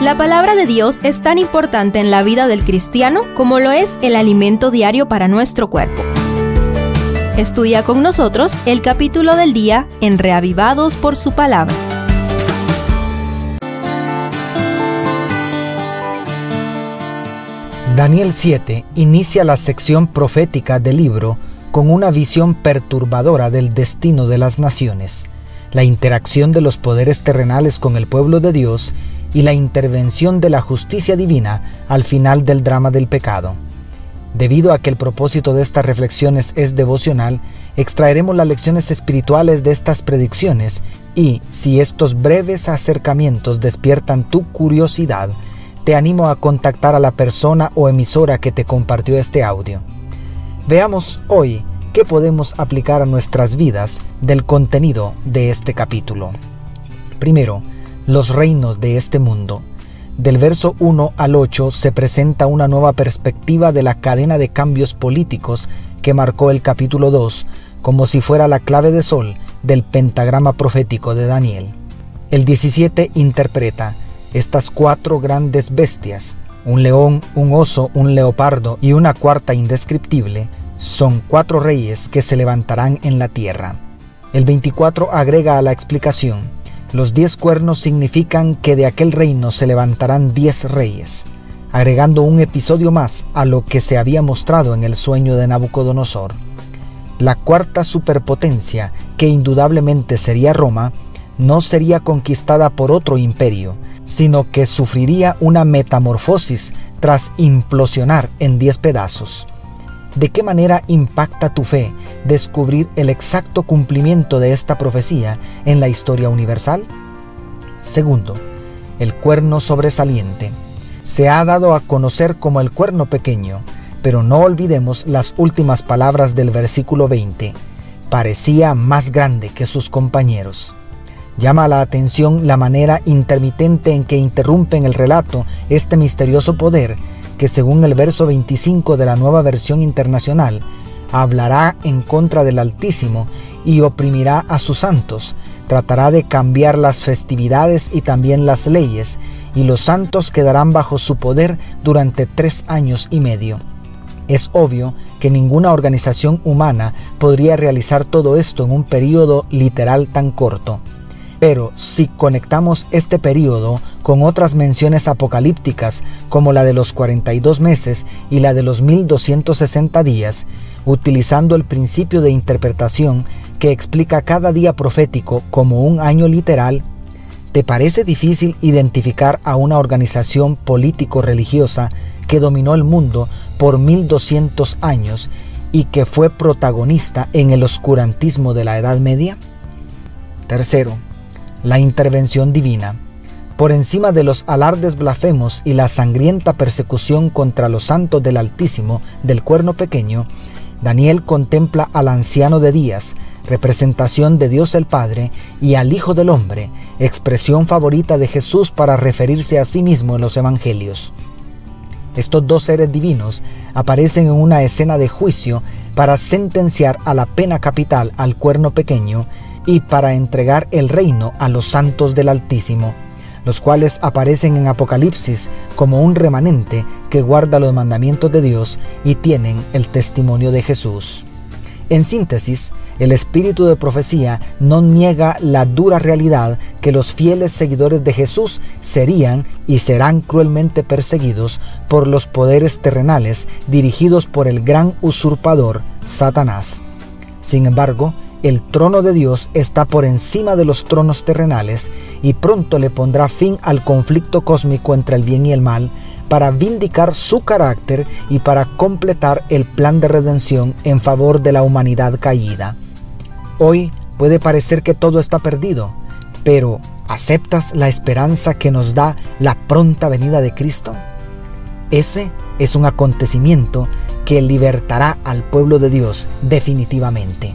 La palabra de Dios es tan importante en la vida del cristiano como lo es el alimento diario para nuestro cuerpo. Estudia con nosotros el capítulo del día en Reavivados por su palabra. Daniel 7 inicia la sección profética del libro con una visión perturbadora del destino de las naciones, la interacción de los poderes terrenales con el pueblo de Dios y la intervención de la justicia divina al final del drama del pecado. Debido a que el propósito de estas reflexiones es devocional, extraeremos las lecciones espirituales de estas predicciones y, si estos breves acercamientos despiertan tu curiosidad, te animo a contactar a la persona o emisora que te compartió este audio. Veamos hoy qué podemos aplicar a nuestras vidas del contenido de este capítulo. Primero, los reinos de este mundo. Del verso 1 al 8 se presenta una nueva perspectiva de la cadena de cambios políticos que marcó el capítulo 2, como si fuera la clave de sol del pentagrama profético de Daniel. El 17 interpreta estas cuatro grandes bestias, un león, un oso, un leopardo y una cuarta indescriptible, son cuatro reyes que se levantarán en la tierra. El 24 agrega a la explicación, los diez cuernos significan que de aquel reino se levantarán diez reyes, agregando un episodio más a lo que se había mostrado en el sueño de Nabucodonosor. La cuarta superpotencia, que indudablemente sería Roma, no sería conquistada por otro imperio, sino que sufriría una metamorfosis tras implosionar en diez pedazos. ¿De qué manera impacta tu fe descubrir el exacto cumplimiento de esta profecía en la historia universal? Segundo, el cuerno sobresaliente. Se ha dado a conocer como el cuerno pequeño, pero no olvidemos las últimas palabras del versículo 20. Parecía más grande que sus compañeros. Llama la atención la manera intermitente en que interrumpen el relato este misterioso poder que según el verso 25 de la nueva versión internacional, hablará en contra del Altísimo y oprimirá a sus santos, tratará de cambiar las festividades y también las leyes, y los santos quedarán bajo su poder durante tres años y medio. Es obvio que ninguna organización humana podría realizar todo esto en un periodo literal tan corto. Pero si conectamos este periodo con otras menciones apocalípticas como la de los 42 meses y la de los 1260 días, utilizando el principio de interpretación que explica cada día profético como un año literal, ¿te parece difícil identificar a una organización político-religiosa que dominó el mundo por 1200 años y que fue protagonista en el oscurantismo de la Edad Media? Tercero, la intervención divina. Por encima de los alardes blasfemos y la sangrienta persecución contra los santos del Altísimo del cuerno pequeño, Daniel contempla al anciano de días, representación de Dios el Padre, y al Hijo del Hombre, expresión favorita de Jesús para referirse a sí mismo en los Evangelios. Estos dos seres divinos aparecen en una escena de juicio para sentenciar a la pena capital al cuerno pequeño y para entregar el reino a los santos del Altísimo, los cuales aparecen en Apocalipsis como un remanente que guarda los mandamientos de Dios y tienen el testimonio de Jesús. En síntesis, el espíritu de profecía no niega la dura realidad que los fieles seguidores de Jesús serían y serán cruelmente perseguidos por los poderes terrenales dirigidos por el gran usurpador Satanás. Sin embargo, el trono de Dios está por encima de los tronos terrenales y pronto le pondrá fin al conflicto cósmico entre el bien y el mal para vindicar su carácter y para completar el plan de redención en favor de la humanidad caída. Hoy puede parecer que todo está perdido, pero ¿aceptas la esperanza que nos da la pronta venida de Cristo? Ese es un acontecimiento que libertará al pueblo de Dios definitivamente.